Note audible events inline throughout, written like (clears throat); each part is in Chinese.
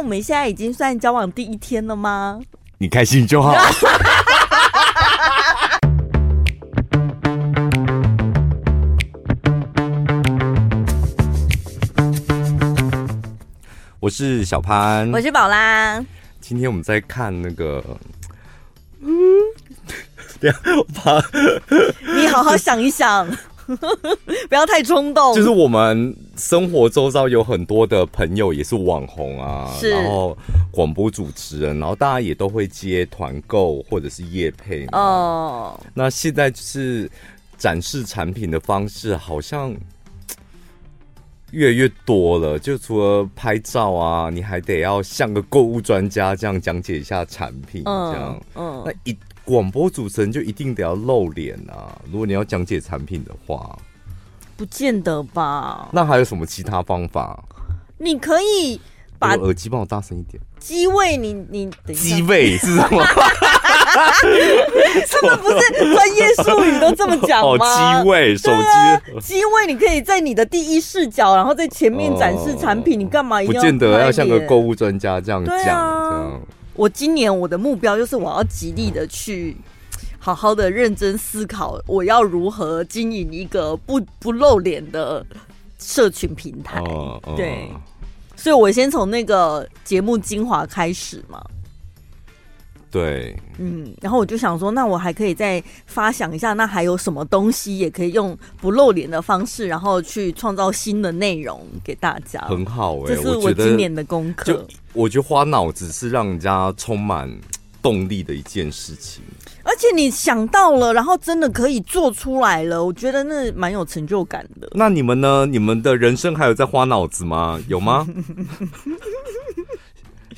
我们现在已经算交往第一天了吗？你开心就好。(laughs) 我是小潘，我是宝拉。今天我们在看那个，嗯，(laughs) 对啊，我怕你好好想一想，(laughs) 不要太冲动。就是我们生活周遭有很多的朋友也是网红啊，然后广播主持人，然后大家也都会接团购或者是夜配哦。那现在就是展示产品的方式，好像。越来越多了，就除了拍照啊，你还得要像个购物专家这样讲解一下产品，这样。嗯，嗯，那一广播主持人就一定得要露脸啊？如果你要讲解产品的话，不见得吧？那还有什么其他方法？你可以把耳机帮我大声一点。机位你，你你机位是什么？他 (laughs) 们不是专业术语都这么讲吗？(laughs) 哦，机位，手机机位，你可以在你的第一视角，然后在前面展示产品。哦、你干嘛一定要？不见得要像个购物专家这样讲。啊、这样，我今年我的目标就是我要极力的去好好的认真思考，我要如何经营一个不不露脸的社群平台。对。所以，我先从那个节目精华开始嘛。对，嗯，然后我就想说，那我还可以再发想一下，那还有什么东西也可以用不露脸的方式，然后去创造新的内容给大家。很好哎、欸，这是我今年的功课。就我觉得花脑子是让人家充满动力的一件事情。而且你想到了，然后真的可以做出来了，我觉得那蛮有成就感的。那你们呢？你们的人生还有在花脑子吗？有吗？(laughs)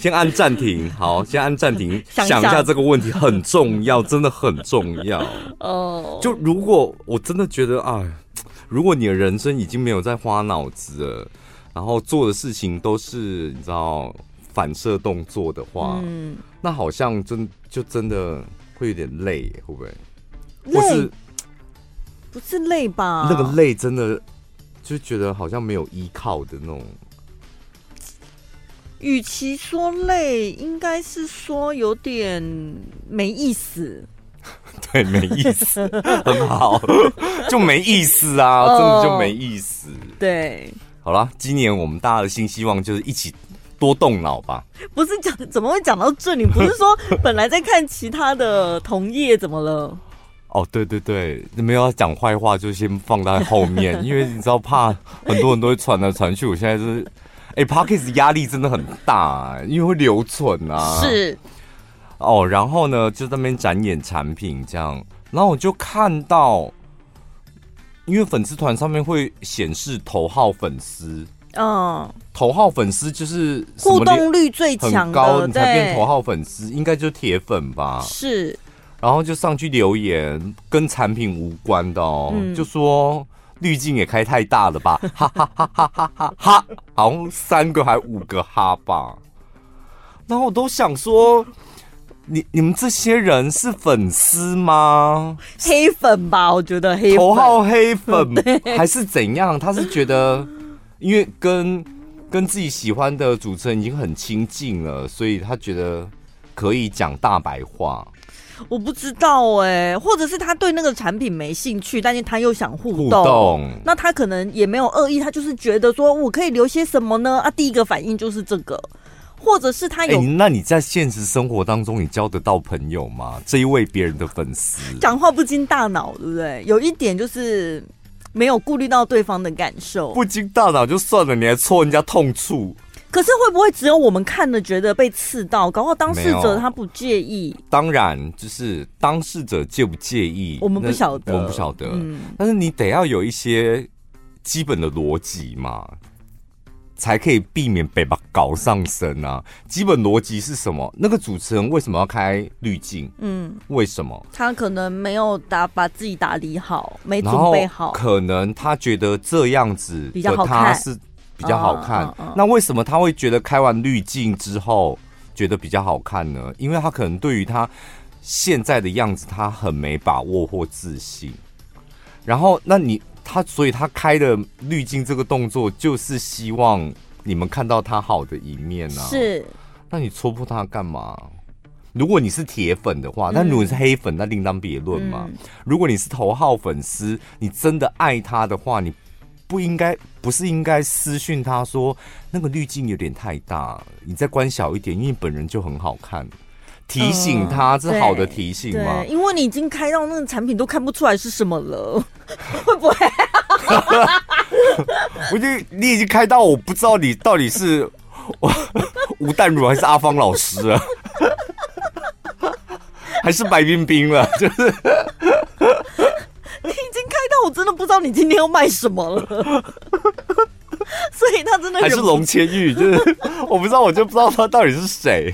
先按暂停，好，先按暂停，想，想一下这个问题很重要，真的很重要 (laughs) 哦。就如果我真的觉得，啊，如果你的人生已经没有在花脑子了，然后做的事情都是你知道反射动作的话，嗯，那好像真就真的。会有点累，会不会？累不是，不是累吧？那个累真的就觉得好像没有依靠的那种。与其说累，应该是说有点没意思。(laughs) 对，没意思，(laughs) 很好，(laughs) 就没意思啊，真的就没意思。哦、对，好了，今年我们大家的新希望就是一起。多动脑吧，不是讲怎么会讲到这里？你不是说本来在看其他的同业，怎么了？哦，对对对，没有要讲坏话，就先放在后面，因为你知道怕很多人都会传来传去。我现在就是，哎、欸、Podcast 压力真的很大，因为会留存啊。是，哦，然后呢，就在那边展演产品这样，然后我就看到，因为粉丝团上面会显示头号粉丝。嗯，头号粉丝就是互动率最强的，高你才变头号粉丝，应该就是铁粉吧？是，然后就上去留言，跟产品无关的哦，嗯、就说滤镜也开太大了吧，(laughs) 哈哈哈哈哈哈哈，好像三个还五个哈吧，然后我都想说，你你们这些人是粉丝吗？黑粉吧，我觉得黑粉头号黑粉 (laughs) 还是怎样？他是觉得。因为跟跟自己喜欢的主持人已经很亲近了，所以他觉得可以讲大白话。我不知道哎、欸，或者是他对那个产品没兴趣，但是他又想互动，那他可能也没有恶意，他就是觉得说我可以留些什么呢？啊，第一个反应就是这个，或者是他有。欸、那你在现实生活当中，你交得到朋友吗？这一位别人的粉丝，讲话不经大脑，对不对？有一点就是。没有顾虑到对方的感受，不经大脑就算了，你还戳人家痛处。可是会不会只有我们看了觉得被刺到？搞不好当事者他不介意。当然，就是当事者介不介意，我们不晓得，我们不晓得。嗯，但是你得要有一些基本的逻辑嘛。才可以避免被把搞上身啊！基本逻辑是什么？那个主持人为什么要开滤镜？嗯，为什么？他可能没有打把自己打理好，没准备好。可能他觉得这样子的他是比较好看。那为什么他会觉得开完滤镜之后觉得比较好看呢？因为他可能对于他现在的样子他很没把握或自信。然后，那你。他所以，他开的滤镜这个动作，就是希望你们看到他好的一面呢、啊？是，那你戳破他干嘛？如果你是铁粉的话，那如果你是黑粉，那另当别论嘛。嗯、如果你是头号粉丝，你真的爱他的话，你不应该不是应该私讯他说那个滤镜有点太大，你再关小一点，因为本人就很好看。提醒他，这是好的提醒吗？因为你已经开到那个产品都看不出来是什么了，会不会？我觉得你已经开到，我不知道你到底是 (laughs) 吴淡如还是阿芳老师啊，(laughs) 还是白冰冰了？就是 (laughs) 你已经开到，我真的不知道你今天要卖什么了。(laughs) 所以他真的还是龙千玉，就是 (laughs) 我不知道，我就不知道他到底是谁，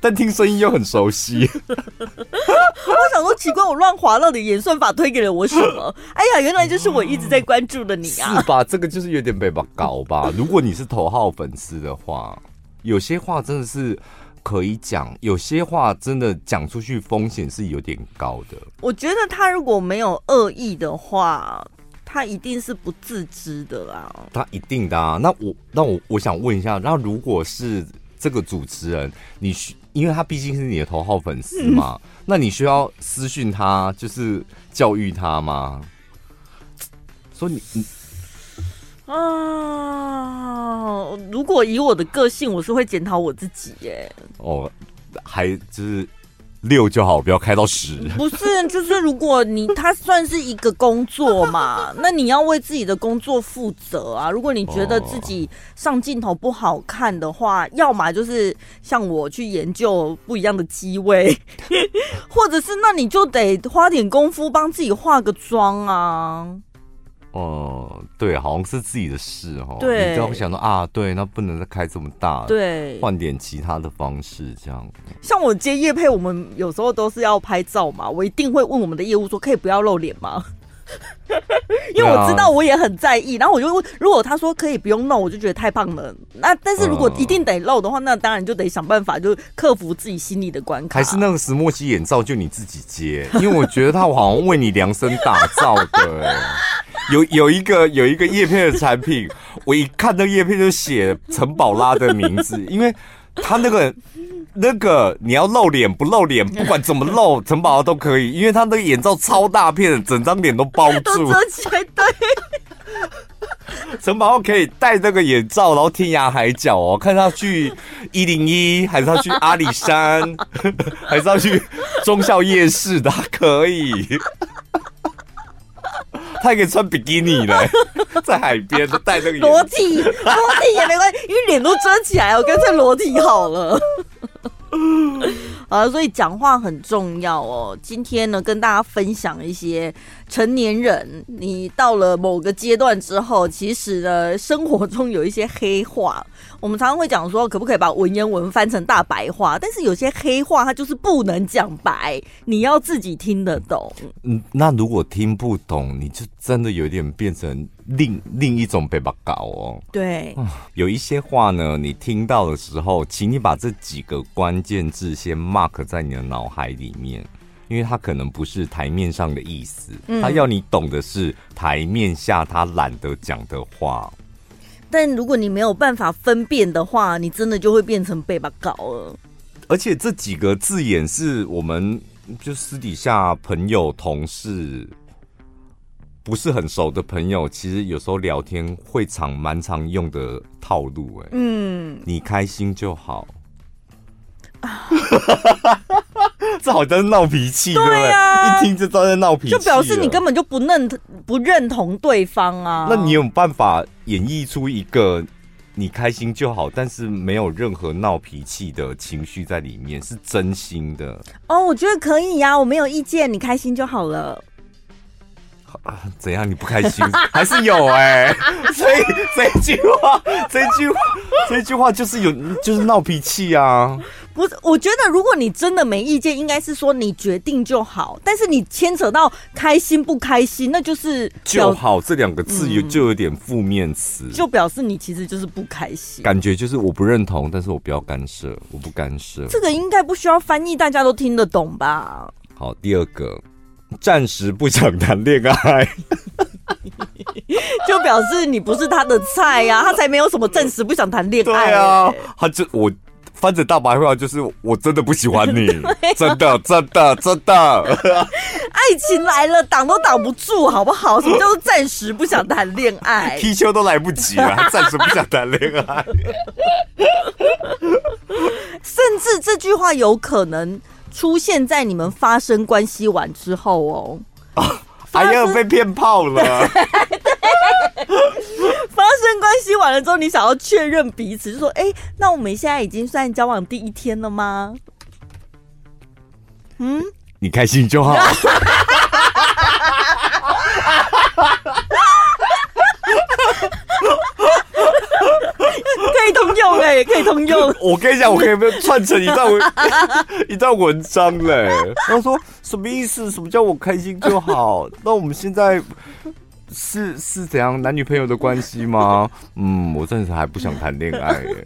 但听声音又很熟悉。我想说奇怪，我乱滑到底演算法推给了我什么？哎呀，原来就是我一直在关注的你啊！是吧？这个就是有点被吧搞吧。如果你是头号粉丝的话，有些话真的是可以讲，有些话真的讲出去风险是有点高的。我觉得他如果没有恶意的话。他一定是不自知的啊，他一定的啊。那我那我我想问一下，那如果是这个主持人，你需因为他毕竟是你的头号粉丝嘛，嗯、(laughs) 那你需要私讯他，就是教育他吗？说你你啊，如果以我的个性，我是会检讨我自己耶。哦，还就是。六就好，不要开到十。不是，就是如果你他算是一个工作嘛，(laughs) 那你要为自己的工作负责啊。如果你觉得自己上镜头不好看的话，要么就是像我去研究不一样的机位，(laughs) 或者是那你就得花点功夫帮自己化个妆啊。哦、呃，对，好像是自己的事哦。对，你就会想到啊，对，那不能再开这么大，对，换点其他的方式，这样。像我接业配，我们有时候都是要拍照嘛，我一定会问我们的业务说，可以不要露脸吗？(laughs) 因为我知道我也很在意，然后我就问，如果他说可以不用露，我就觉得太棒了。那但是如果一定得露的话，那当然就得想办法，就克服自己心里的关卡。还是那个石墨烯眼罩就你自己接，因为我觉得他好像为你量身打造的。(laughs) 有有一个有一个叶片的产品，(laughs) 我一看那个业配就写陈宝拉的名字，(laughs) 因为他那个那个你要露脸不露脸，(laughs) 不管怎么露，陈宝拉都可以，因为他那个眼罩超大片，整张脸都包住，都遮起来。对，陈宝拉可以戴那个眼罩，然后天涯海角哦，看他去一零一，还是他去阿里山，还是他去忠孝夜市的，可以。他还可以穿比基尼嘞，(laughs) 在海边都戴那个裸体，裸体也没关系，因为脸都遮起来，我干脆裸体好了。(laughs) 啊，所以讲话很重要哦。今天呢，跟大家分享一些成年人，你到了某个阶段之后，其实呢，生活中有一些黑话。我们常常会讲说，可不可以把文言文翻成大白话？但是有些黑话，它就是不能讲白，你要自己听得懂。嗯，那如果听不懂，你就真的有点变成另另一种被把搞哦。对，有一些话呢，你听到的时候，请你把这几个关键字先 mark 在你的脑海里面，因为它可能不是台面上的意思，他要你懂的是台面下他懒得讲的话。但如果你没有办法分辨的话，你真的就会变成被把搞了。而且这几个字眼是我们就私底下朋友、同事不是很熟的朋友，其实有时候聊天会常蛮常用的套路。哎，嗯，你开心就好。(laughs) 这好像是闹脾气，对不对？一听就知道在闹脾气，就表示你根本就不认不认同对方啊。那你有办法演绎出一个你开心就好，但是没有任何闹脾气的情绪在里面，是真心的？哦，我觉得可以呀，我没有意见，你开心就好了。啊，怎样？你不开心 (laughs) 还是有哎、欸？(laughs) 所以这句话，这句话，这句话就是有，就是闹脾气啊。不是，我觉得如果你真的没意见，应该是说你决定就好。但是你牵扯到开心不开心，那就是就好这两个字有就有点负面词、嗯，就表示你其实就是不开心。感觉就是我不认同，但是我不要干涉，我不干涉。这个应该不需要翻译，大家都听得懂吧？好，第二个，暂时不想谈恋爱。(laughs) 就表示你不是他的菜呀、啊，(laughs) 他才没有什么暂时不想谈恋爱。对啊，他就我翻着大白话，就是我真的不喜欢你，(laughs) 啊、真的真的真的。爱情来了，挡都挡不住，好不好？什么叫做暂时不想谈恋爱？踢球都来不及了，还暂时不想谈恋爱。甚至这句话有可能出现在你们发生关系完之后哦。啊还要被骗炮了。(laughs) 发生关系完了之后，你想要确认彼此，就说：“哎、欸，那我们现在已经算交往第一天了吗？”嗯，你开心就好。(laughs) 可以通用哎、欸，可以通用。(laughs) 我跟你讲，我可以不串成一段文 (laughs) 一段文章嘞。他说什么意思？什么叫我开心就好？那我们现在是是怎样男女朋友的关系吗？嗯，我暂时还不想谈恋爱、欸。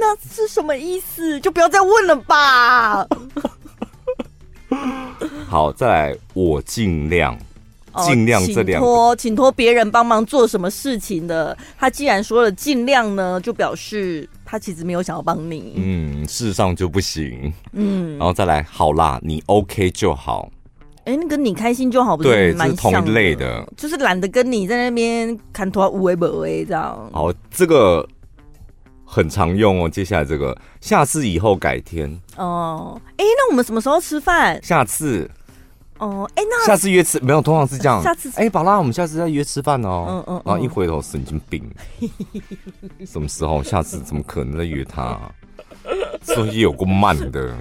那是什么意思？就不要再问了吧。(laughs) 好，再来，我尽量。尽量这两，请托，请托别人帮忙做什么事情的。他既然说了尽量呢，就表示他其实没有想要帮你。嗯，事实上就不行。嗯，然后再来，好啦，你 OK 就好。哎、欸，那个你开心就好，不是蛮？同一类的，就是懒得跟你在那边看拖无为不为这样。好，这个很常用哦。接下来这个，下次以后改天。哦，哎、欸，那我们什么时候吃饭？下次。哦，哎，那下次约吃没有？通常是这样。下次，哎，宝拉，我们下次再约吃饭哦。嗯嗯。然后一回头，神经病。什么时候？下次怎么可能再约他？(laughs) 所以有够慢的。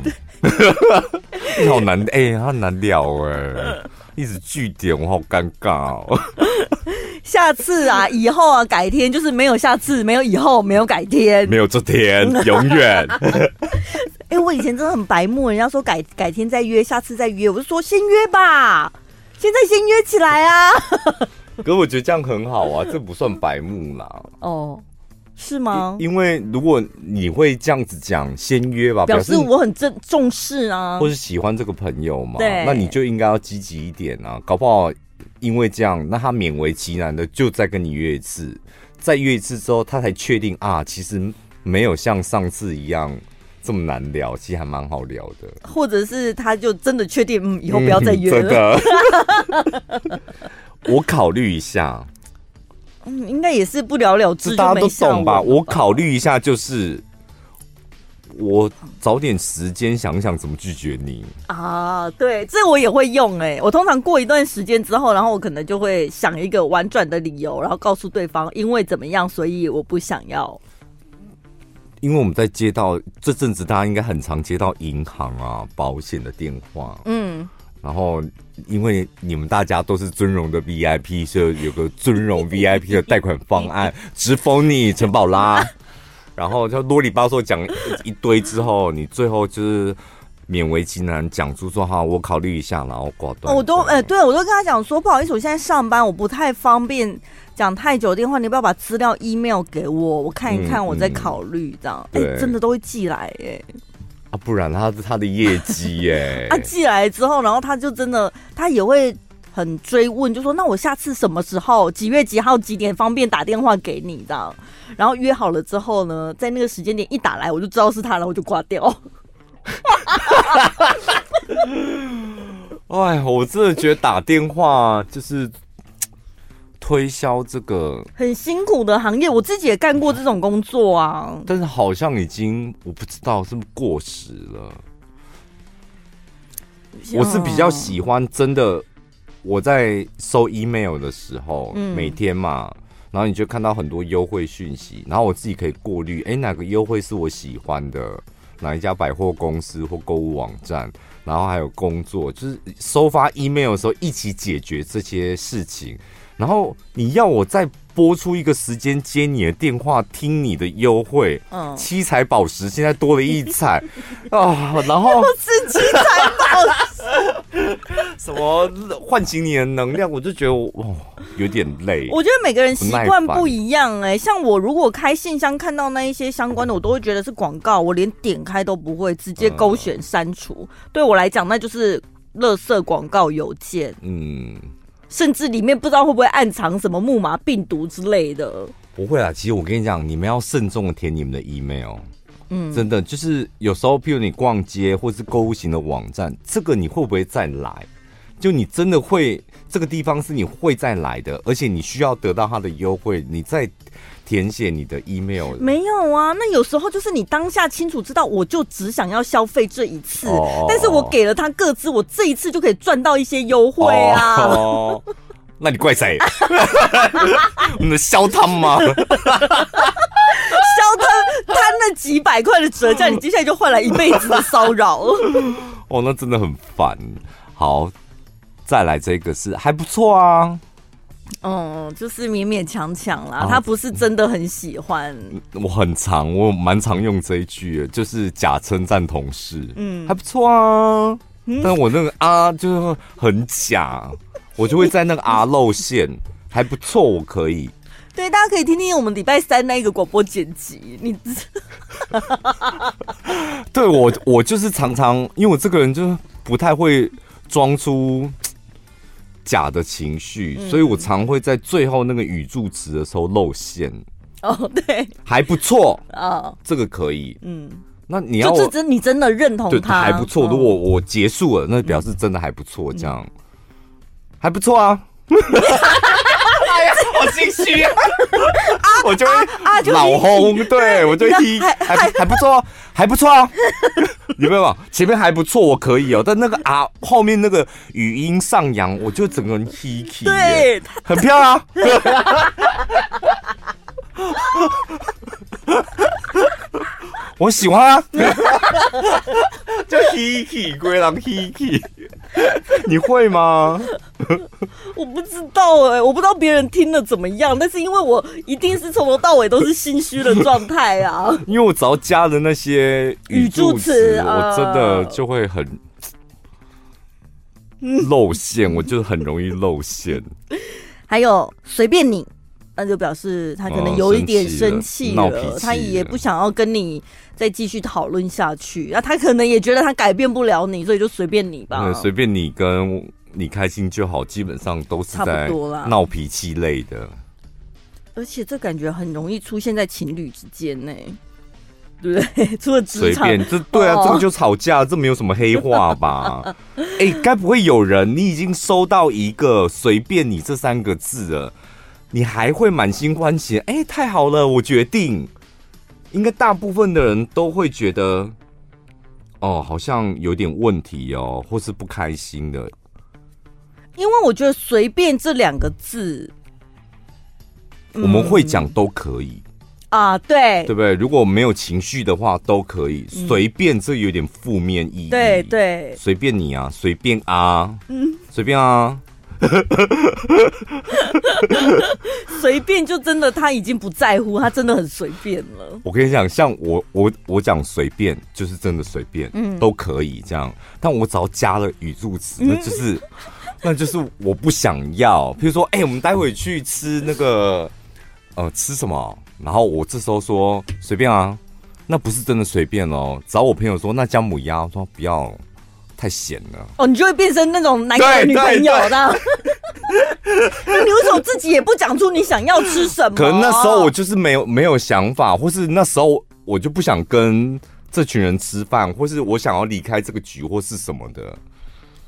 (laughs) 你好难，哎，他难聊哎，一直据点，我好尴尬哦。下次啊，以后啊，改天就是没有下次，没有以后，没有改天，没有这天，永远。(laughs) 哎、欸，我以前真的很白目，人家说改改天再约，下次再约，我就说先约吧，现在先约起来啊。(laughs) 可是我觉得这样很好啊，(laughs) 这不算白目啦。哦，是吗？因为如果你会这样子讲，先约吧，表示我很重重视啊，或是喜欢这个朋友嘛，对，那你就应该要积极一点啊。搞不好因为这样，那他勉为其难的就再跟你约一次，再约一次之后，他才确定啊，其实没有像上次一样。这么难聊，其实还蛮好聊的。或者是他就真的确定，嗯，以后不要再约了。嗯、真的，(laughs) 我考虑一下。嗯，应该也是不了了之，大家都懂吧？我考虑一下，就是我找点时间想想怎么拒绝你啊。对，这我也会用哎、欸。我通常过一段时间之后，然后我可能就会想一个婉转的理由，然后告诉对方，因为怎么样，所以我不想要。因为我们在接到这阵子，大家应该很常接到银行啊、保险的电话。嗯，然后因为你们大家都是尊荣的 VIP，所以有个尊荣 VIP 的贷款方案，直封你陈宝拉。(laughs) 然后就啰里吧嗦讲一堆之后，你最后就是勉为其难讲出说：“哈，我考虑一下，然后挂断。”我都哎、欸，对我都跟他讲说：“不好意思，我现在上班，我不太方便。”讲太久电话，你不要把资料 email 给我，我看一看，我再考虑这样。哎、嗯欸，真的都会寄来哎。啊，不然他是他的业绩 (laughs) 耶。他寄来之后，然后他就真的，他也会很追问，就说那我下次什么时候，几月几号几点方便打电话给你这样。然后约好了之后呢，在那个时间点一打来，我就知道是他了，我就挂掉。(laughs) 哎，我真的觉得打电话就是。推销这个很辛苦的行业，我自己也干过这种工作啊。但是好像已经我不知道是不是过时了。我是比较喜欢真的，我在收 email 的时候，嗯、每天嘛，然后你就看到很多优惠讯息，然后我自己可以过滤，哎，哪个优惠是我喜欢的，哪一家百货公司或购物网站，然后还有工作，就是收发 email 的时候一起解决这些事情。然后你要我再拨出一个时间接你的电话，听你的优惠，嗯，七彩宝石现在多了一彩 (laughs) 啊，然后是七彩宝石，什么唤醒你的能量，我就觉得哦有点累。我觉得每个人习惯不一样哎、欸，像我如果开信箱看到那一些相关的，我都会觉得是广告，我连点开都不会，直接勾选删除。嗯、对我来讲，那就是垃圾广告邮件。嗯。甚至里面不知道会不会暗藏什么木马病毒之类的。不会啊，其实我跟你讲，你们要慎重的填你们的 email。嗯，真的就是有时候，譬如你逛街或是购物型的网站，这个你会不会再来？就你真的会这个地方是你会再来的，而且你需要得到它的优惠，你再填写你的 email。没有啊，那有时候就是你当下清楚知道，我就只想要消费这一次，哦、但是我给了他个资，我这一次就可以赚到一些优惠啊。哦，那你怪谁？我们的消汤吗？消他他那几百块的折价，你接下来就换来一辈子的骚扰。哦，那真的很烦。好，再来这个是还不错啊。嗯，就是勉勉强强啦，啊、他不是真的很喜欢。我很常，我蛮常用这一句，就是假称赞同事。嗯，还不错啊。嗯、但我那个啊，就是很假，我就会在那个啊露馅，(laughs) 还不错，我可以。对，大家可以听听我们礼拜三那个广播剪辑。你，(laughs) 对我，我就是常常，因为我这个人就是不太会装出假的情绪，嗯、所以我常会在最后那个语助词的时候露馅。哦，对，还不错哦，这个可以。嗯，那你要就真，你真的认同他还不错。如果我结束了，那表示真的还不错，这样、嗯、还不错啊。(laughs) 好心虚啊！我就会老轰，对我就踢，还还不错，还不错啊！(laughs) 有没有？前面还不错，我可以哦。但那个啊，后面那个语音上扬，我就整个人踢踢，对，很漂亮。(laughs) 我喜欢啊，(laughs) 就 Hiki 龟狼 Hiki，你会吗？(laughs) 我不知道哎、欸，我不知道别人听的怎么样，但是因为我一定是从头到尾都是心虚的状态啊。(laughs) 因为我只要加了那些语助词，我真的就会很露馅，我就很容易露馅。(laughs) 还有随便你。那就表示他可能有一点生气了，了他也不想要跟你再继续讨论下去。那他可能也觉得他改变不了你，所以就随便你吧。随便你跟你开心就好，基本上都是在闹脾气类的。而且这感觉很容易出现在情侣之间呢，对不对？除了随便，这对啊，哦、这个就吵架，这没有什么黑话吧？哎、欸，该不会有人你已经收到一个“随便你”这三个字了？你还会满心欢喜？哎，太好了！我决定，应该大部分的人都会觉得，哦，好像有点问题哦，或是不开心的。因为我觉得“随便”这两个字，我们会讲都可以啊，对，对不对？如果没有情绪的话，都可以。随便，这有点负面意义。对对，随便你啊，随便啊，嗯，随便啊。(laughs) 随便就真的他已经不在乎，他真的很随便了。我跟你讲，像我我我讲随便就是真的随便，嗯，都可以这样。但我只要加了语助词，那就是、嗯、那就是我不想要。譬如说，哎、欸，我们待会去吃那个呃吃什么？然后我这时候说随便啊，那不是真的随便哦。找我朋友说那姜母鸭，我说不要。太咸了哦，你就会变成那种男友女朋友的。(laughs) 那你为什么自己也不讲出你想要吃什么？可能那时候我就是没有没有想法，或是那时候我就不想跟这群人吃饭，或是我想要离开这个局，或是什么的。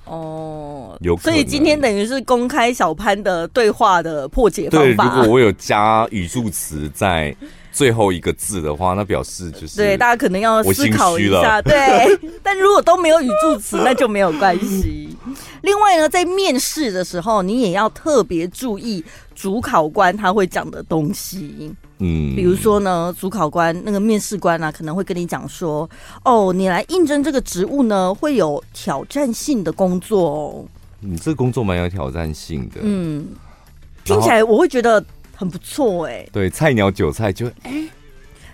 哦，有可能。所以今天等于是公开小潘的对话的破解方法。对，如果我有加语助词在。最后一个字的话，那表示就是对大家可能要思考一下。对，(laughs) 但如果都没有语助词，那就没有关系。另外呢，在面试的时候，你也要特别注意主考官他会讲的东西。嗯，比如说呢，主考官那个面试官啊，可能会跟你讲说：“哦，你来应征这个职务呢，会有挑战性的工作哦。”你这个工作蛮有挑战性的。嗯，听起来我会觉得。很不错哎、欸，对，菜鸟韭菜就哎，欸、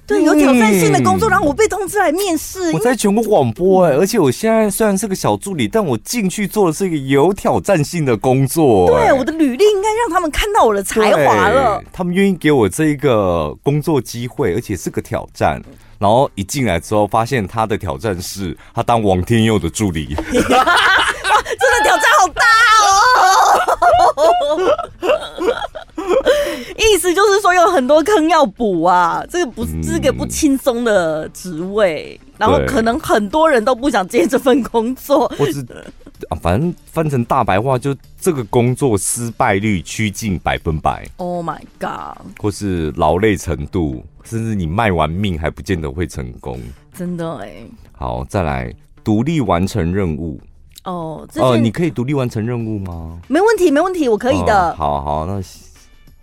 对，有挑战性的工作，然后我被通知来面试。我在全国广播哎、欸，而且我现在虽然是个小助理，但我进去做的是一个有挑战性的工作、欸。对，我的履历应该让他们看到我的才华了。他们愿意给我这一个工作机会，而且是个挑战。然后一进来之后，发现他的挑战是他当王天佑的助理。(laughs) 哇真的挑战好大哦！(laughs) 意思就是说有很多坑要补啊，这个不是这个不轻松的职位，嗯、然后可能很多人都不想接这份工作。或是啊，反正翻成大白话，就这个工作失败率趋近百分百。Oh my god！或是劳累程度，甚至你卖完命还不见得会成功。真的哎、欸。好，再来独立完成任务。哦，哦、呃，你可以独立完成任务吗？没问题，没问题，我可以的。哦、好好，那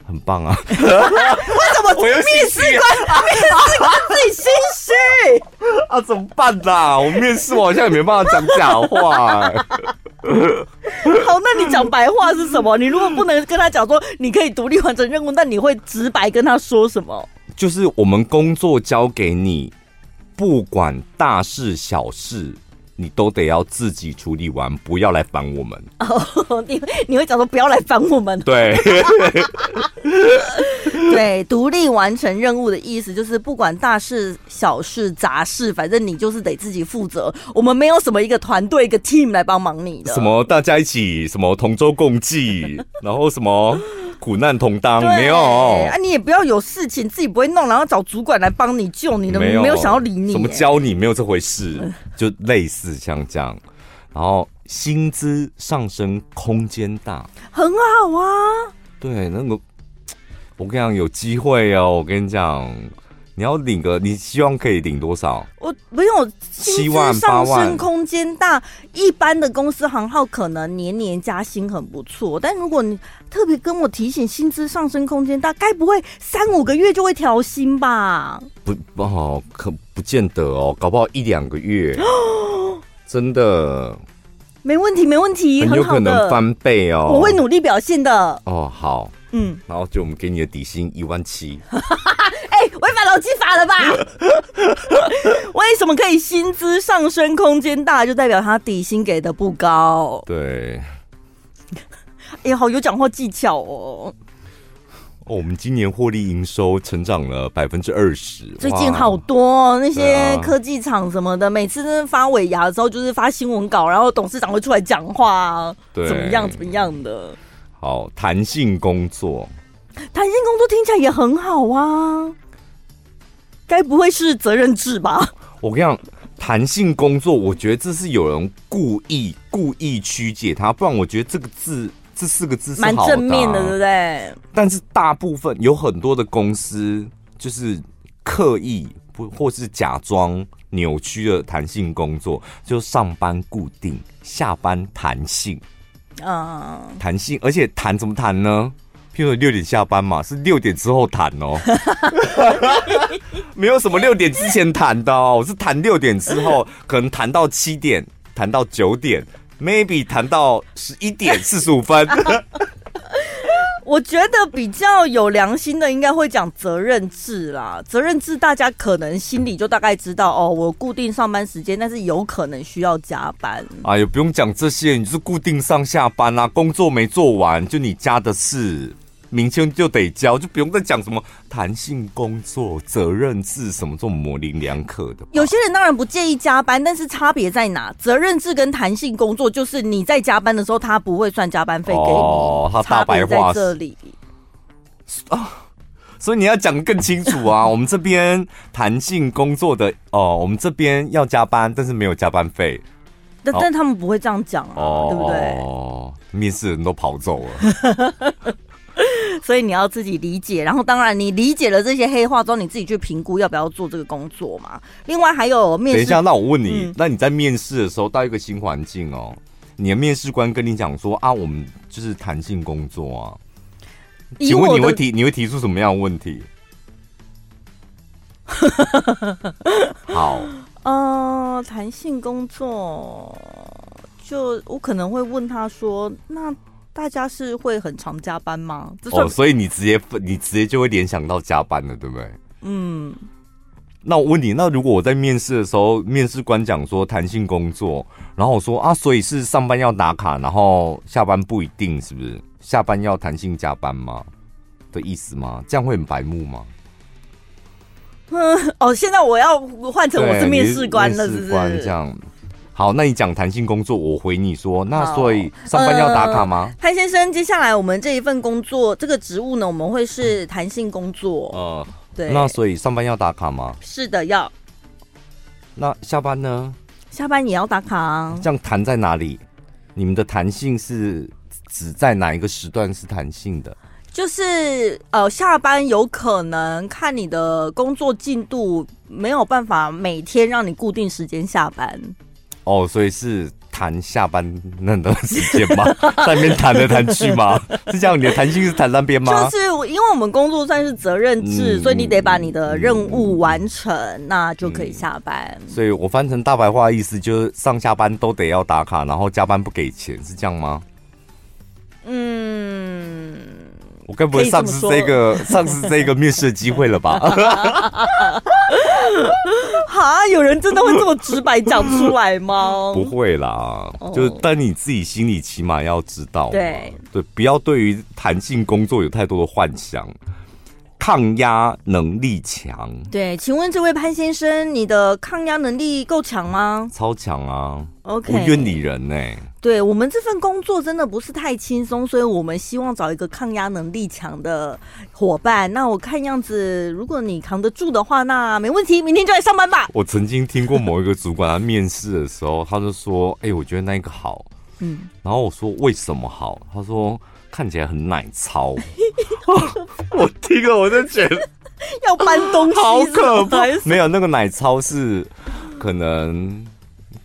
很棒啊！(laughs) 为什么 (laughs) 面试官面试官自己心虚 (laughs) 啊？怎么办呐、啊？我面试我好像也没办法讲假话、欸。好，那你讲白话是什么？你如果不能跟他讲说你可以独立完成任务，那你会直白跟他说什么？就是我们工作交给你，不管大事小事。你都得要自己处理完，不要来烦我们。(laughs) 哦，你你会讲说不要来烦我们。对，(laughs) 对，独立完成任务的意思就是不管大事小事杂事，反正你就是得自己负责。我们没有什么一个团队一个 team 来帮忙你的。什么大家一起什么同舟共济，然后什么。苦难同当，没有啊！你也不要有事情自己不会弄，然后找主管来帮你救你的，没有，没有想要理你。怎么教你？没有这回事，就类似像这样。然后薪资上升空间大，很好啊。对，那个我跟你讲，有机会哦。我跟你讲。你要领个，你希望可以领多少？我不用，薪资上升空间大。一般的公司行号可能年年加薪很不错，但如果你特别跟我提醒薪资上升空间大，该不会三五个月就会调薪吧？不不好，可不见得哦，搞不好一两个月，(gasps) 真的没问题，没问题，很有可能翻倍哦。我会努力表现的。哦，好，嗯，然后就我们给你的底薪一万七。(laughs) 哎，违反劳基法了吧？(laughs) 为什么可以薪资上升空间大，就代表他底薪给的不高？对。哎呀，好有讲话技巧哦。哦，我们今年获利营收成长了百分之二十，最近好多那些科技厂什么的，每次发尾牙的时候，就是发新闻稿，然后董事长会出来讲话，对，怎么样怎么样的。好，弹性工作，弹性工作听起来也很好啊。该不会是责任制吧？我跟你讲，弹性工作，我觉得这是有人故意故意曲解它，不然我觉得这个字这四个字是蛮正面的，对不对？但是大部分有很多的公司就是刻意不或是假装扭曲的弹性工作，就上班固定，下班弹性，嗯，弹性，而且弹怎么弹呢？譬如六点下班嘛，是六点之后谈哦，(laughs) 没有什么六点之前谈的哦，我是谈六点之后，可能谈到七点，谈到九点，maybe 谈到十一点四十五分。(laughs) 我觉得比较有良心的应该会讲责任制啦，责任制大家可能心里就大概知道哦，我固定上班时间，但是有可能需要加班。哎呀，不用讲这些，你就是固定上下班啊，工作没做完就你家的事。明天就得交，就不用再讲什么弹性工作、责任制什么这种模棱两可的。有些人当然不介意加班，但是差别在哪？责任制跟弹性工作，就是你在加班的时候，他不会算加班费给你。哦，他大白话在这里啊，所以你要讲更清楚啊。(laughs) 我们这边弹性工作的哦，我们这边要加班，但是没有加班费。但但他们不会这样讲啊，哦、对不对？哦，面试人都跑走了。(laughs) (laughs) 所以你要自己理解，然后当然你理解了这些黑化之后，你自己去评估要不要做这个工作嘛。另外还有面试，等一下，那我问你，嗯、那你在面试的时候到一个新环境哦，你的面试官跟你讲说啊，我们就是弹性工作啊，请问你会提你会提出什么样的问题？(laughs) 好，呃，弹性工作，就我可能会问他说，那。大家是会很常加班吗？哦，所以你直接你直接就会联想到加班了，对不对？嗯。那我问你，那如果我在面试的时候，面试官讲说弹性工作，然后我说啊，所以是上班要打卡，然后下班不一定，是不是？下班要弹性加班吗？的意思吗？这样会很白目吗？嗯，(laughs) 哦，现在我要换成我是面试官了，是不是？这样。好，那你讲弹性工作，我回你说，那所以上班要打卡吗？潘、呃、先生，接下来我们这一份工作，这个职务呢，我们会是弹性工作。嗯、呃，对。那所以上班要打卡吗？是的，要。那下班呢？下班也要打卡啊。这样弹在哪里？你们的弹性是指在哪一个时段是弹性的？就是呃，下班有可能看你的工作进度，没有办法每天让你固定时间下班。哦，所以是谈下班那段时间吗？(laughs) 在那边谈来谈去吗？(laughs) 是这样？你的弹性是谈那边吗？就是因为我们工作算是责任制，嗯、所以你得把你的任务完成，嗯、那就可以下班。所以我翻成大白话的意思就是上下班都得要打卡，然后加班不给钱，是这样吗？嗯。我该不会丧失这个丧失这个面试的机会了吧？(laughs) (laughs) 哈，有人真的会这么直白讲出来吗？(laughs) 不会啦，就是但你自己心里起码要知道，对对，不要对于弹性工作有太多的幻想。抗压能力强，对，请问这位潘先生，你的抗压能力够强吗？超强啊！OK，不怨你人呢、欸。对，我们这份工作真的不是太轻松，所以我们希望找一个抗压能力强的伙伴。那我看样子，如果你扛得住的话，那没问题，明天就来上班吧。(laughs) 我曾经听过某一个主管他面试的时候，他就说：“哎、欸，我觉得那个好。”嗯，然后我说：“为什么好？”他说。看起来很奶操，(laughs) (laughs) 我听了我就觉得要搬东西，好可怕。没有那个奶操是可能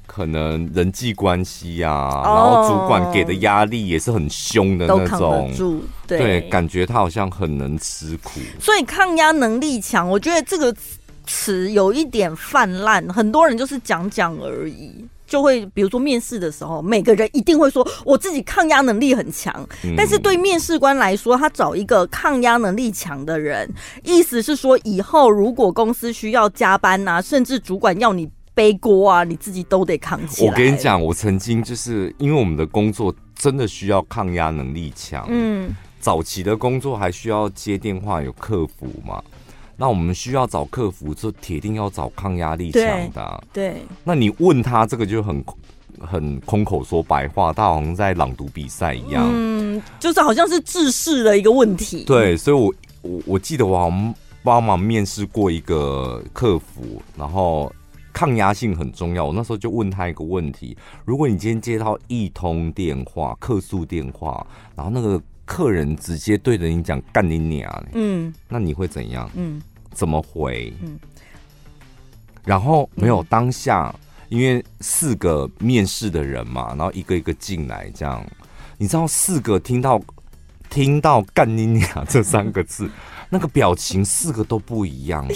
可能人际关系呀、啊，然后主管给的压力也是很凶的那种，对，对，感觉他好像很能吃苦。所以抗压能力强，我觉得这个词有一点泛滥，很多人就是讲讲而已。就会比如说面试的时候，每个人一定会说我自己抗压能力很强，嗯、但是对面试官来说，他找一个抗压能力强的人，意思是说以后如果公司需要加班啊，甚至主管要你背锅啊，你自己都得扛起来。我跟你讲，我曾经就是因为我们的工作真的需要抗压能力强，嗯，早期的工作还需要接电话有客服嘛。那我们需要找客服，就铁定要找抗压力强的、啊。对，那你问他这个就很很空口说白话，他好像在朗读比赛一样。嗯，就是好像是制式的一个问题。对，所以我我我记得我好像帮忙面试过一个客服，然后抗压性很重要。我那时候就问他一个问题：如果你今天接到一通电话，客诉电话，然后那个客人直接对着你讲干你娘，嗯，那你会怎样？嗯。怎么回？嗯，然后没有当下，因为四个面试的人嘛，然后一个一个进来，这样，你知道四个听到听到“干你娘”这三个字，(laughs) 那个表情四个都不一样。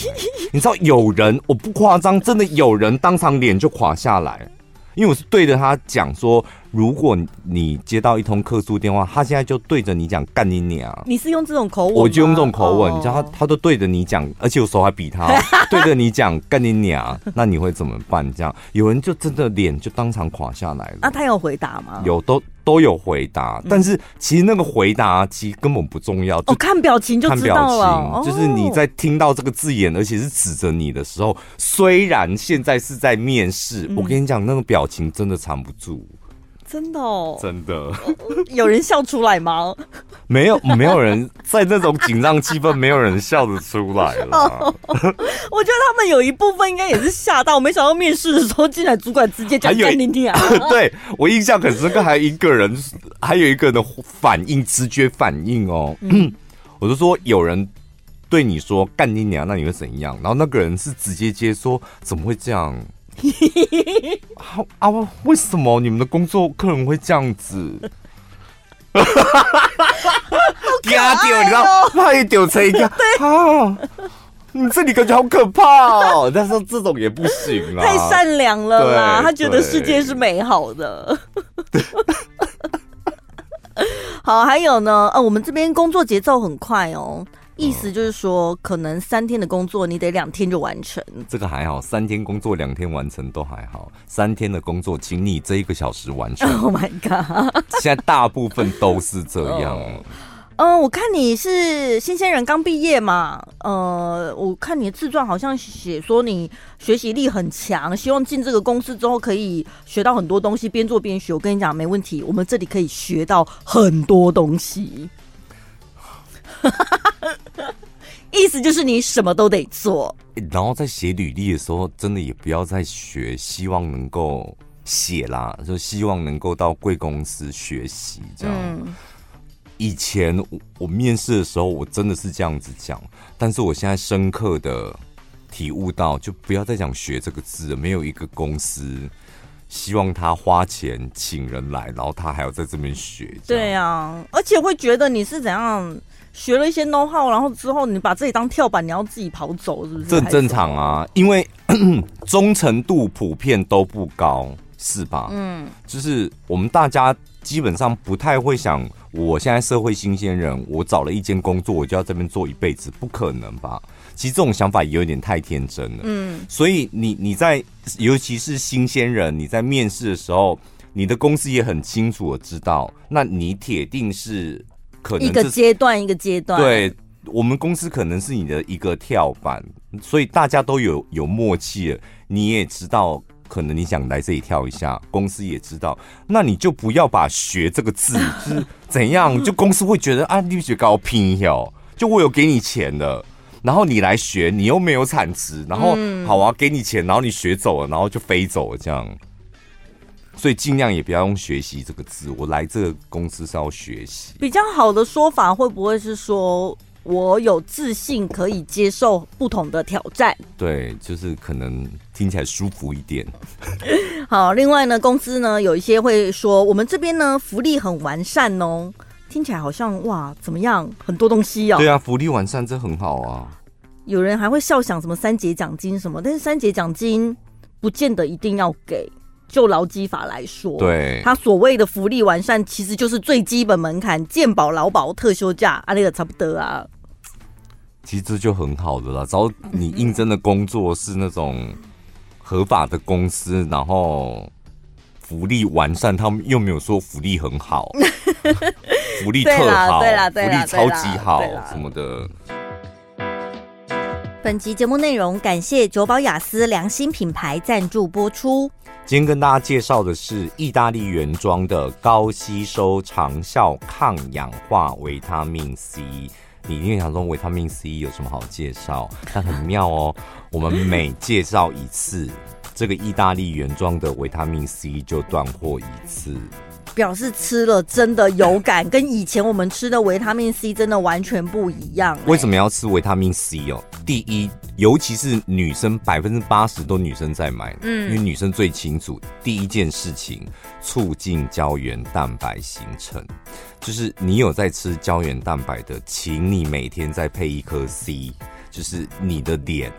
你知道有人，我不夸张，真的有人当场脸就垮下来，因为我是对着他讲说。如果你接到一通客诉电话，他现在就对着你讲干你娘，你是用这种口吻？我就用这种口吻，你知道他他都对着你讲，而且我手还比他对着你讲 (laughs) 干你娘，那你会怎么办？这样有人就真的脸就当场垮下来了。那、啊、他有回答吗？有，都都有回答，但是其实那个回答其实根本不重要。哦，看表情就知道了。就是你在听到这个字眼，而且是指着你的时候，虽然现在是在面试，嗯、我跟你讲，那个表情真的藏不住。真的哦，真的，(laughs) 有人笑出来吗？没有，没有人在那种紧张气氛，没有人笑得出来了。(laughs) 我觉得他们有一部分应该也是吓到，没想到面试的时候，进来主管直接讲干你娘。(laughs) 对，我印象很深刻，还有一个人，还有一个人的反应，直觉反应哦。嗯，(clears throat) 我就说有人对你说干你娘，那你会怎样？然后那个人是直接接说，怎么会这样？啊啊！为什么你们的工作客人会这样子？哈哈哈哈哈！吓掉，你知道？怕一丢车一个啊！你这里感觉好可怕哦！但是这种也不行啊，太善良了啦！他觉得世界是美好的。(laughs) 好，还有呢？呃，我们这边工作节奏很快哦。意思就是说，可能三天的工作你得两天就完成。这个还好，三天工作两天完成都还好。三天的工作，请你这一个小时完成。(laughs) Oh my god！现在大部分都是这样。(laughs) 嗯，我看你是新鲜人，刚毕业嘛。呃，我看你的自传好像写说你学习力很强，希望进这个公司之后可以学到很多东西，边做边学。我跟你讲，没问题，我们这里可以学到很多东西。(laughs) 意思就是你什么都得做。然后在写履历的时候，真的也不要再学，希望能够写啦，就希望能够到贵公司学习这样。嗯以前我我面试的时候，我真的是这样子讲，但是我现在深刻的体悟到，就不要再讲学这个字了。没有一个公司希望他花钱请人来，然后他还要在这边学。对啊，而且会觉得你是怎样学了一些 know how，然后之后你把自己当跳板，你要自己跑走，是不是？这很正常啊，因为 (clears throat) 忠诚度普遍都不高，是吧？嗯，就是我们大家基本上不太会想。我现在社会新鲜人，我找了一间工作，我就要这边做一辈子，不可能吧？其实这种想法也有点太天真了。嗯，所以你你在尤其是新鲜人，你在面试的时候，你的公司也很清楚的知道，那你铁定是可能一个阶段一个阶段。对，我们公司可能是你的一个跳板，所以大家都有有默契了，你也知道。可能你想来这里跳一下，公司也知道，那你就不要把“学”这个字就是怎样，就公司会觉得啊，你学高拼哟，就我有给你钱的，然后你来学，你又没有产值，然后好啊，给你钱，然后你学走了，然后就飞走了这样，所以尽量也不要用“学习”这个字。我来这个公司是要学习，比较好的说法会不会是说？我有自信，可以接受不同的挑战。对，就是可能听起来舒服一点。(laughs) 好，另外呢，公司呢有一些会说，我们这边呢福利很完善哦，听起来好像哇怎么样，很多东西哦。对啊，福利完善这很好啊。有人还会笑想什么三节奖金什么，但是三节奖金不见得一定要给。就劳基法来说，对，他所谓的福利完善，其实就是最基本门槛，健保、劳保、特休假啊，那个差不多啊。其实这就很好的了，只要你应征的工作是那种合法的公司，然后福利完善，他们又没有说福利很好，(laughs) 福利特好，对啦，福利超级好什么的。本集节目内容感谢九宝雅思良心品牌赞助播出。今天跟大家介绍的是意大利原装的高吸收长效抗氧化维他命 C。你一定想说维他命 C 有什么好介绍？但很妙哦，(laughs) 我们每介绍一次这个意大利原装的维他命 C 就断货一次。表示吃了真的有感，跟以前我们吃的维他命 C 真的完全不一样。为什么要吃维他命 C 哦？第一，尤其是女生，百分之八十都女生在买，嗯，因为女生最清楚。第一件事情，促进胶原蛋白形成，就是你有在吃胶原蛋白的，请你每天再配一颗 C，就是你的脸。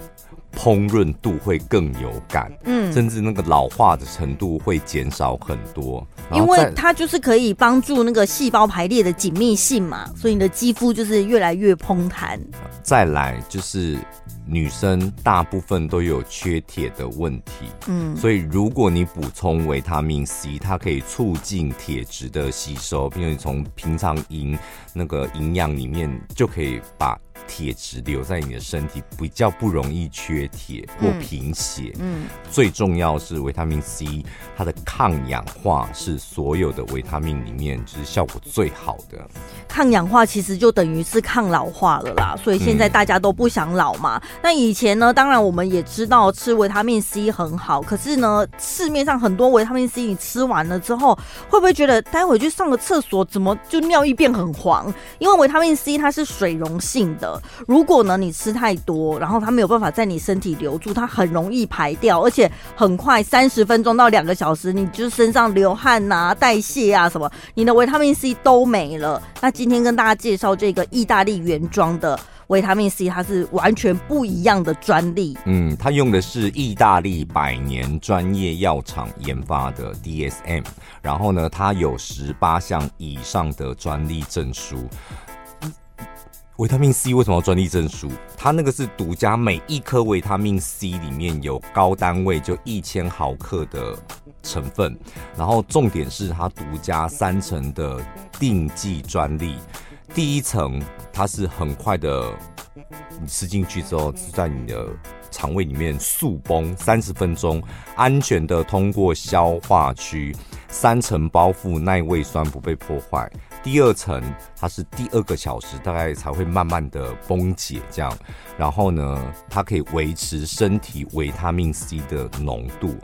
烹饪度会更有感，嗯，甚至那个老化的程度会减少很多，因为它就是可以帮助那个细胞排列的紧密性嘛，所以你的肌肤就是越来越膨弹。再来就是女生大部分都有缺铁的问题，嗯，所以如果你补充维他命 C，它可以促进铁质的吸收，并且从平常营那个营养里面就可以把。铁质留在你的身体，比较不容易缺铁或贫血。嗯，最重要是维他命 C，它的抗氧化是所有的维他命里面就是效果最好的。抗氧化其实就等于是抗老化了啦，所以现在大家都不想老嘛。嗯、那以前呢，当然我们也知道吃维他命 C 很好，可是呢，市面上很多维他命 C 你吃完了之后，会不会觉得待会去上个厕所怎么就尿液变很黄？因为维他命 C 它是水溶性的。如果呢，你吃太多，然后它没有办法在你身体留住，它很容易排掉，而且很快三十分钟到两个小时，你就身上流汗呐、啊、代谢啊什么，你的维他命 C 都没了。那今天跟大家介绍这个意大利原装的维他命 C，它是完全不一样的专利。嗯，它用的是意大利百年专业药厂研发的 DSM，然后呢，它有十八项以上的专利证书。维他命 C 为什么要专利证书？它那个是独家，每一颗维他命 C 里面有高单位就一千毫克的成分，然后重点是它独家三层的定剂专利，第一层它是很快的，你吃进去之后是在你的肠胃里面速崩三十分钟，安全的通过消化区，三层包覆，耐胃酸不被破坏。第二层它是第二个小时大概才会慢慢的崩解，这样，然后呢，它可以维持身体维他命 C 的浓度。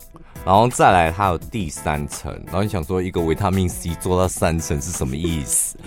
然后再来，它有第三层。然后你想说，一个维他命 C 做到三层是什么意思？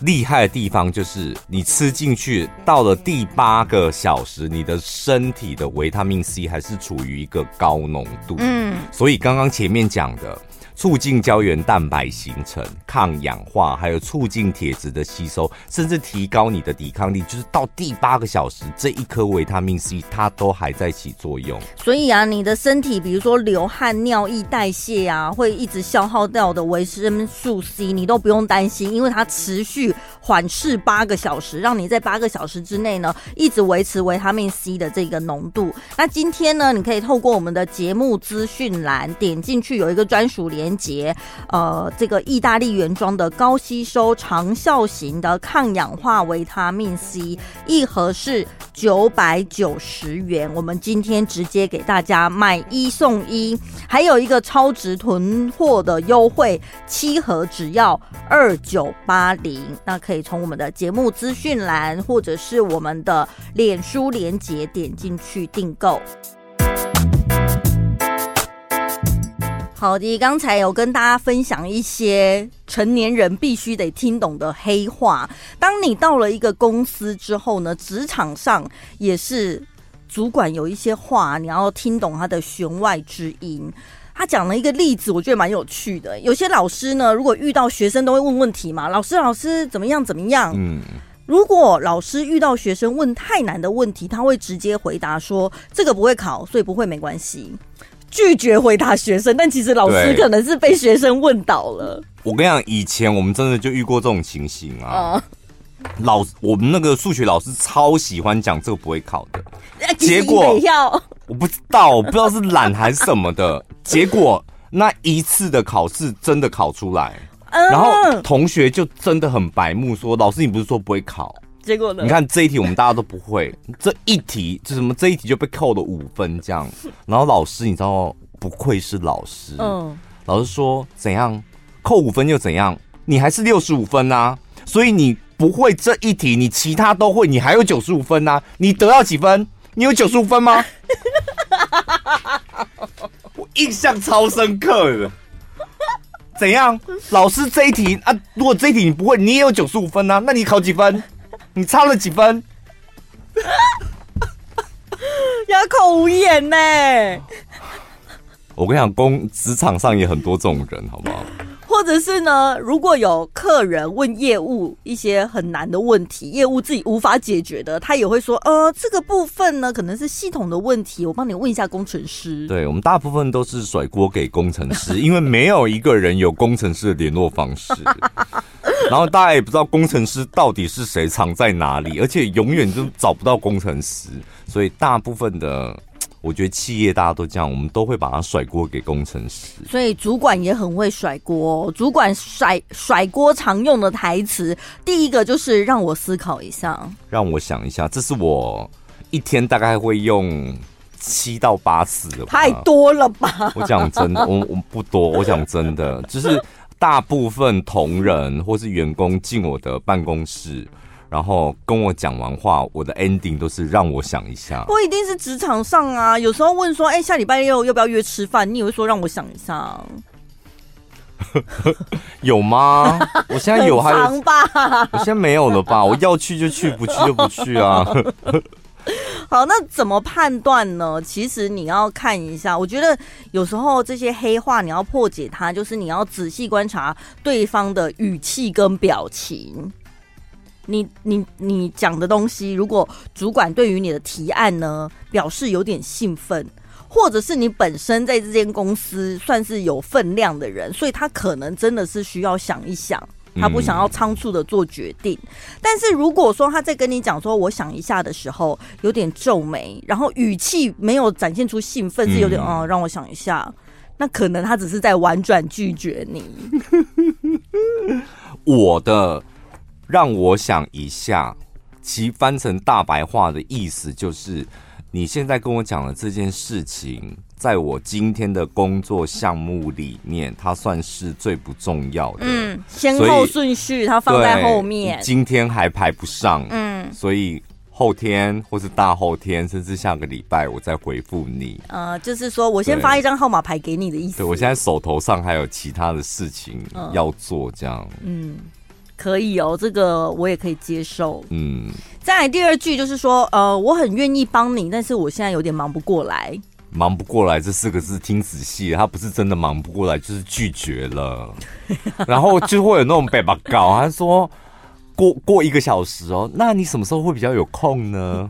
厉害的地方就是，你吃进去到了第八个小时，你的身体的维他命 C 还是处于一个高浓度。嗯，所以刚刚前面讲的。促进胶原蛋白形成、抗氧化，还有促进铁质的吸收，甚至提高你的抵抗力。就是到第八个小时，这一颗维他命 C 它都还在起作用。所以啊，你的身体比如说流汗、尿液代谢啊，会一直消耗掉的维生素 C，你都不用担心，因为它持续缓释八个小时，让你在八个小时之内呢，一直维持维他命 C 的这个浓度。那今天呢，你可以透过我们的节目资讯栏点进去，有一个专属连。接，呃，这个意大利原装的高吸收长效型的抗氧化维他命 C，一盒是九百九十元。我们今天直接给大家买一送一，还有一个超值囤货的优惠，七盒只要二九八零。那可以从我们的节目资讯栏或者是我们的脸书连结点进去订购。好的，刚才有跟大家分享一些成年人必须得听懂的黑话。当你到了一个公司之后呢，职场上也是主管有一些话，你要听懂他的弦外之音。他讲了一个例子，我觉得蛮有趣的。有些老师呢，如果遇到学生都会问问题嘛，老师老师怎么样怎么样？嗯，如果老师遇到学生问太难的问题，他会直接回答说：“这个不会考，所以不会，没关系。”拒绝回答学生，但其实老师可能是被学生问倒了。我跟你讲，以前我们真的就遇过这种情形啊。嗯、老我们那个数学老师超喜欢讲这个不会考的，(laughs) 结果我不知道，我不知道是懒还是什么的。(laughs) 结果那一次的考试真的考出来，嗯、然后同学就真的很白目说：“老师，你不是说不会考？”结果呢？你看这一题我们大家都不会，(laughs) 这一题就什么这一题就被扣了五分这样。然后老师你知道不愧是老师，嗯，老师说怎样扣五分又怎样，你还是六十五分啊。所以你不会这一题，你其他都会，你还有九十五分啊。你得到几分？你有九十五分吗？(laughs) 我印象超深刻的。怎样？老师这一题啊，如果这一题你不会，你也有九十五分啊。那你考几分？你差了几分？(laughs) 哑口无言呢。我跟你讲，工职场上也很多这种人，好不好？或者是呢，如果有客人问业务一些很难的问题，业务自己无法解决的，他也会说：“呃，这个部分呢，可能是系统的问题，我帮你问一下工程师。”对，我们大部分都是甩锅给工程师，(laughs) 因为没有一个人有工程师的联络方式，(laughs) 然后大家也不知道工程师到底是谁，藏在哪里，而且永远都找不到工程师，所以大部分的。我觉得企业大家都这样，我们都会把它甩锅给工程师。所以主管也很会甩锅。主管甩甩锅常用的台词，第一个就是让我思考一下，让我想一下。这是我一天大概会用七到八次的，太多了吧？我讲真的，我我不多。我讲真的，就是大部分同仁或是员工进我的办公室。然后跟我讲完话，我的 ending 都是让我想一下。不一定是职场上啊，有时候问说，哎，下礼拜六要不要约吃饭？你也会说让我想一下。(laughs) 有吗？我现在有还有吧？(laughs) 我现在没有了吧？我要去就去，不去就不去啊。(laughs) 好，那怎么判断呢？其实你要看一下，我觉得有时候这些黑话你要破解它，就是你要仔细观察对方的语气跟表情。你你你讲的东西，如果主管对于你的提案呢表示有点兴奋，或者是你本身在这间公司算是有分量的人，所以他可能真的是需要想一想，他不想要仓促的做决定。嗯、但是如果说他在跟你讲说我想一下的时候，有点皱眉，然后语气没有展现出兴奋，是有点哦、嗯，让我想一下，那可能他只是在婉转拒绝你。(laughs) 我的。让我想一下，其翻成大白话的意思就是，你现在跟我讲的这件事情，在我今天的工作项目里面，它算是最不重要的。嗯，先后顺序它放在后面，今天还排不上。嗯，所以。后天或是大后天，甚至下个礼拜，我再回复你。呃，就是说我先发一张号码牌给你的意思。对，我现在手头上还有其他的事情要做，这样。嗯，可以哦，这个我也可以接受。嗯，再来第二句就是说，呃，我很愿意帮你，但是我现在有点忙不过来。忙不过来这四个字听仔细，他不是真的忙不过来，就是拒绝了。(laughs) 然后就会有那种被把搞，他说。过过一个小时哦，那你什么时候会比较有空呢？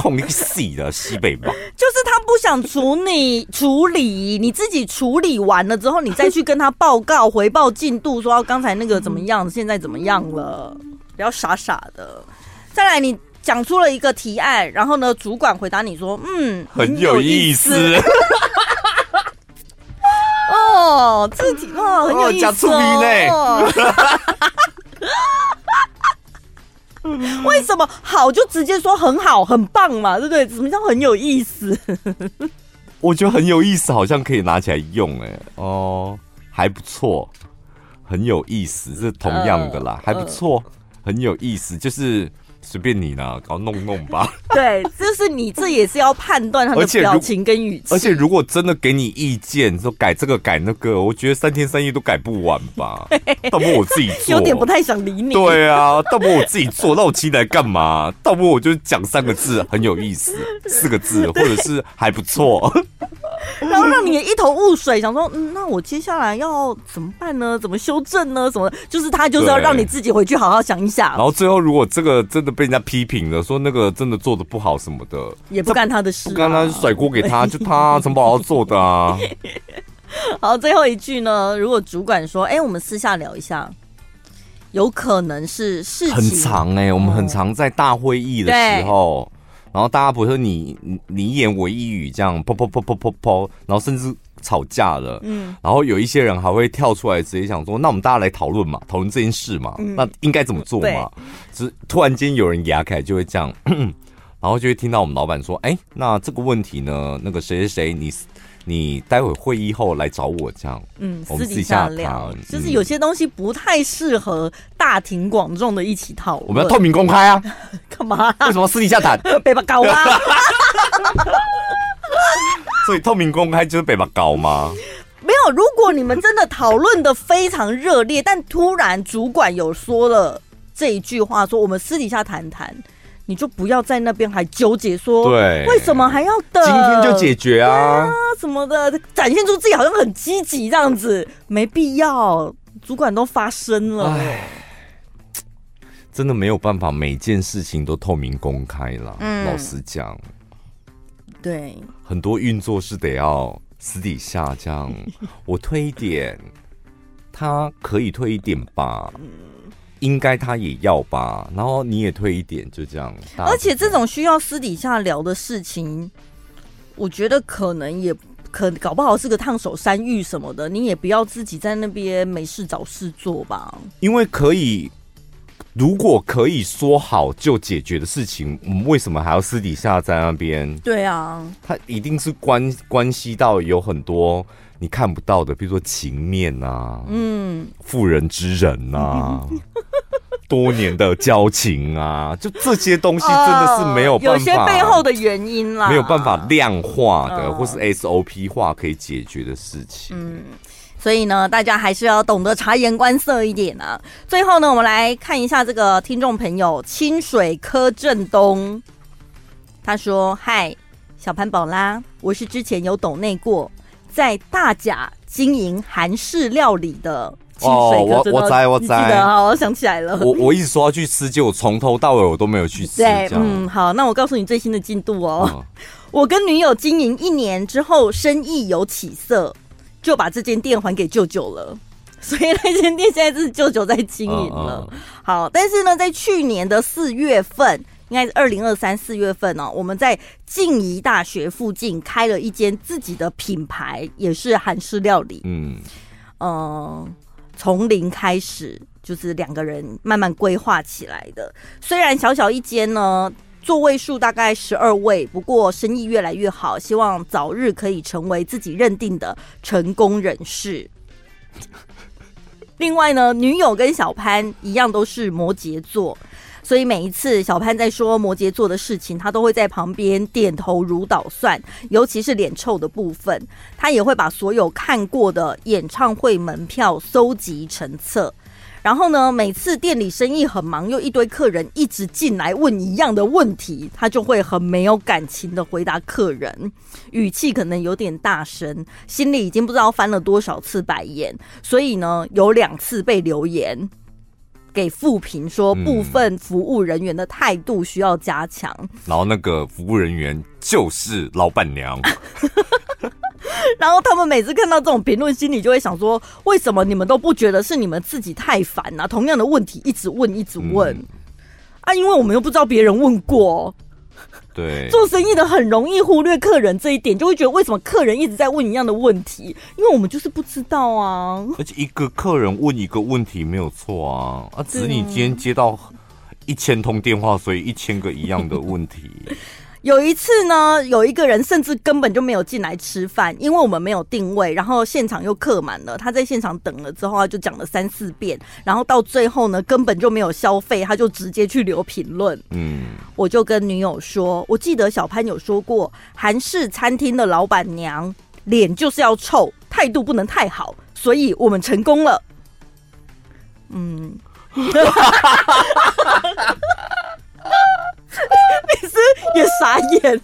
空你死的西北吧，就是他不想处理处理，你自己处理完了之后，你再去跟他报告回报进度，说刚才那个怎么样，现在怎么样了？不要傻傻的。再来，你讲出了一个提案，然后呢，主管回答你说，嗯，很有意思。(laughs) 哦，自己哦，很有意思哦。(laughs) 为什么好就直接说很好很棒嘛，对不对？什么叫很有意思？(laughs) 我觉得很有意思，好像可以拿起来用哎、欸。哦，还不错，很有意思，是同样的啦，呃、还不错，呃、很有意思，就是。随便你啦，搞弄弄吧。(laughs) 对，就是你这也是要判断他的表情跟语气。而且如果真的给你意见，说改这个改那个，我觉得三天三夜都改不完吧。(laughs) 倒不如我自己做。有点不太想理你。对啊，倒不如我自己做，那我期待干嘛？倒不如我就讲三个字，很有意思，四个字，或者是还不错。(laughs) 然后让你一头雾水，想说，嗯，那我接下来要怎么办呢？怎么修正呢？什么？就是他就是要让你自己回去好好想一想。然后最后，如果这个真的被人家批评了，说那个真的做的不好什么的，也不干他的事，啊，不干他甩锅给他，(laughs) 就他怎么好好做的啊？好，最后一句呢？如果主管说，哎，欸，我们私下聊一下，有可能是事情很长哎，欸，我们很常在大会议的时候。然后大家不会说你你你一言我一语这样，噗噗噗噗噗噗，然后甚至吵架了。嗯，然后有一些人还会跳出来直接想说，那我们大家来讨论嘛，讨论这件事嘛，嗯、那应该怎么做嘛？只突然间有人牙开就会这样，(coughs) 然后就会听到我们老板说，哎，那这个问题呢，那个谁谁谁你。你待会会议后来找我，这样，嗯，私底下聊，就是有些东西不太适合大庭广众的一起讨论。我们要透明公开啊！(laughs) 干嘛？为什么私底下谈？(laughs) 北巴搞啊！(laughs) 所以透明公开就是北巴搞吗？没有，如果你们真的讨论的非常热烈，但突然主管有说了这一句话，说我们私底下谈谈。你就不要在那边还纠结说，对，为什么还要等？今天就解决啊，啊，什么的，展现出自己好像很积极这样子，没必要。主管都发声了，哎，真的没有办法，每件事情都透明公开了。嗯，老实讲，对，很多运作是得要私底下这样。我退一点，他可以退一点吧。应该他也要吧，然后你也退一点，就这样。而且这种需要私底下聊的事情，我觉得可能也可搞不好是个烫手山芋什么的，你也不要自己在那边没事找事做吧。因为可以，如果可以说好就解决的事情，我们为什么还要私底下在那边？对啊，他一定是关关系到有很多。你看不到的，比如说情面啊，嗯，妇人之仁呐、啊，(laughs) 多年的交情啊，就这些东西真的是没有办法，有些背后的原因啦，没有办法量化的，嗯、或是 SOP 化可以解决的事情。嗯，所以呢，大家还是要懂得察言观色一点啊。最后呢，我们来看一下这个听众朋友清水柯震东，他说：“嗨，小潘宝拉，我是之前有抖内过。”在大甲经营韩式料理的我我在我在，好，我想起来了。我我一直说要去吃，结果从头到尾我都没有去吃。对，嗯，好，那我告诉你最新的进度哦。嗯、我跟女友经营一年之后，生意有起色，就把这间店还给舅舅了。(laughs) 所以那间店现在是舅舅在经营了。嗯嗯、好，但是呢，在去年的四月份。应该是二零二三四月份哦，我们在静宜大学附近开了一间自己的品牌，也是韩式料理。嗯，呃，从零开始。就是两个人慢慢规划起来的。虽然小小一间呢，座位数大概十二位，不过生意越来越好，希望早日可以成为自己认定的成功人士。(laughs) 另外呢，女友跟小潘一样都是摩羯座。所以每一次小潘在说摩羯座的事情，他都会在旁边点头如捣蒜，尤其是脸臭的部分，他也会把所有看过的演唱会门票搜集成册。然后呢，每次店里生意很忙，又一堆客人一直进来问一样的问题，他就会很没有感情的回答客人，语气可能有点大声，心里已经不知道翻了多少次白眼。所以呢，有两次被留言。给负评说部分服务人员的态度需要加强，嗯，然后那个服务人员就是老板娘，(laughs) 然后他们每次看到这种评论，心里就会想说：为什么你们都不觉得是你们自己太烦啊？同样的问题一直问一直问，嗯、啊，因为我们又不知道别人问过。对，做生意的很容易忽略客人这一点，就会觉得为什么客人一直在问一样的问题？因为我们就是不知道啊。而且一个客人问一个问题没有错啊，(laughs) 啊，只是你今天接到一千通电话，所以一千个一样的问题。有一次呢，有一个人甚至根本就没有进来吃饭，因为我们没有定位，然后现场又客满了。他在现场等了之后，他就讲了三四遍，然后到最后呢，根本就没有消费，他就直接去留评论。嗯，我就跟女友说，我记得小潘有说过，韩式餐厅的老板娘脸就是要臭，态度不能太好，所以我们成功了。嗯。(laughs) 你是也傻眼？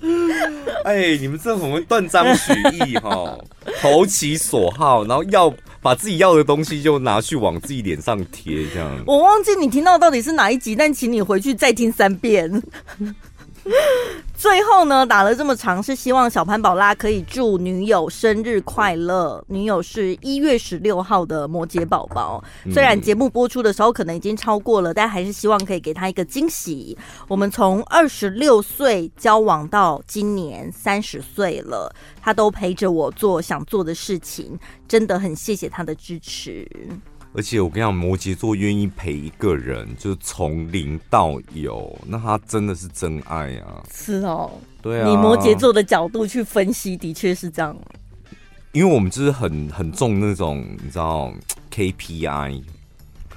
(laughs) 哎，你们这很会断章取义哈，(laughs) 投其所好，然后要把自己要的东西就拿去往自己脸上贴，这样。我忘记你听到到底是哪一集，但请你回去再听三遍。(laughs) 最后呢，打了这么长，是希望小潘宝拉可以祝女友生日快乐。女友是一月十六号的摩羯宝宝，虽然节目播出的时候可能已经超过了，但还是希望可以给她一个惊喜。我们从二十六岁交往到今年三十岁了，她都陪着我做想做的事情，真的很谢谢她的支持。而且我跟你讲，摩羯座愿意陪一个人，就是从零到有，那他真的是真爱啊！是哦，对啊，你摩羯座的角度去分析，的确是这样。因为我们就是很很重那种，你知道 KPI，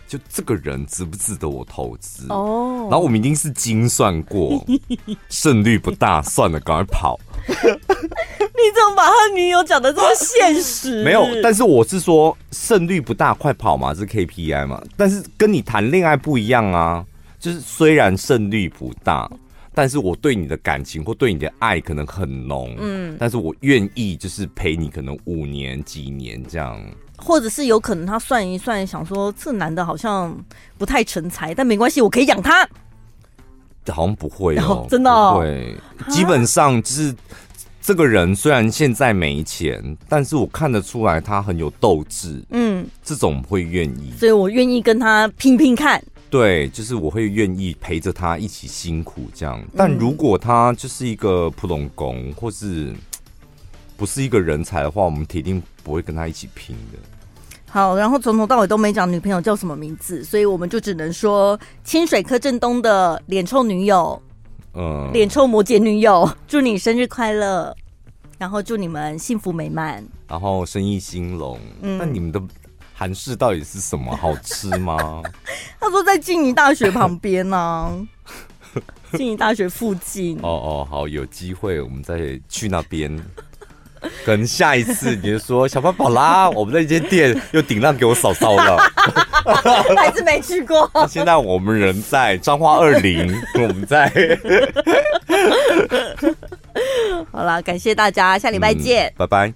就这个人值不值得我投资哦。然后我们一定是精算过，(laughs) 胜率不大，算了，赶快跑。(laughs) (laughs) 把他女友讲的这么现实？没有，但是我是说胜率不大，快跑嘛，是 KPI 嘛。但是跟你谈恋爱不一样啊，就是虽然胜率不大，但是我对你的感情或对你的爱可能很浓，嗯，但是我愿意就是陪你可能五年几年这样，或者是有可能他算一算，想说这男的好像不太成才，但没关系，我可以养他。好像不会哦，真的哦，对，基本上就是。这个人虽然现在没钱，但是我看得出来他很有斗志。嗯，这种会愿意，所以我愿意跟他拼拼看。对，就是我会愿意陪着他一起辛苦这样。但如果他就是一个普通工，或是不是一个人才的话，我们铁定不会跟他一起拼的。好，然后从头到尾都没讲女朋友叫什么名字，所以我们就只能说清水柯震东的脸臭女友。嗯，脸臭摩羯女友，(laughs) 祝你生日快乐，然后祝你们幸福美满，然后生意兴隆。嗯，那你们的韩式到底是什么？好吃吗？(laughs) 他说在静宜大学旁边呢、啊，(laughs) 静宜大学附近。哦哦，好，有机会我们再去那边。(laughs) 可能下一次你就说小潘宝啦，我们那间店又顶让给我嫂嫂了，(laughs) 还是没去过。现在我们人在彰化二零，我们在。(laughs) 好了，感谢大家，下礼拜见，拜拜。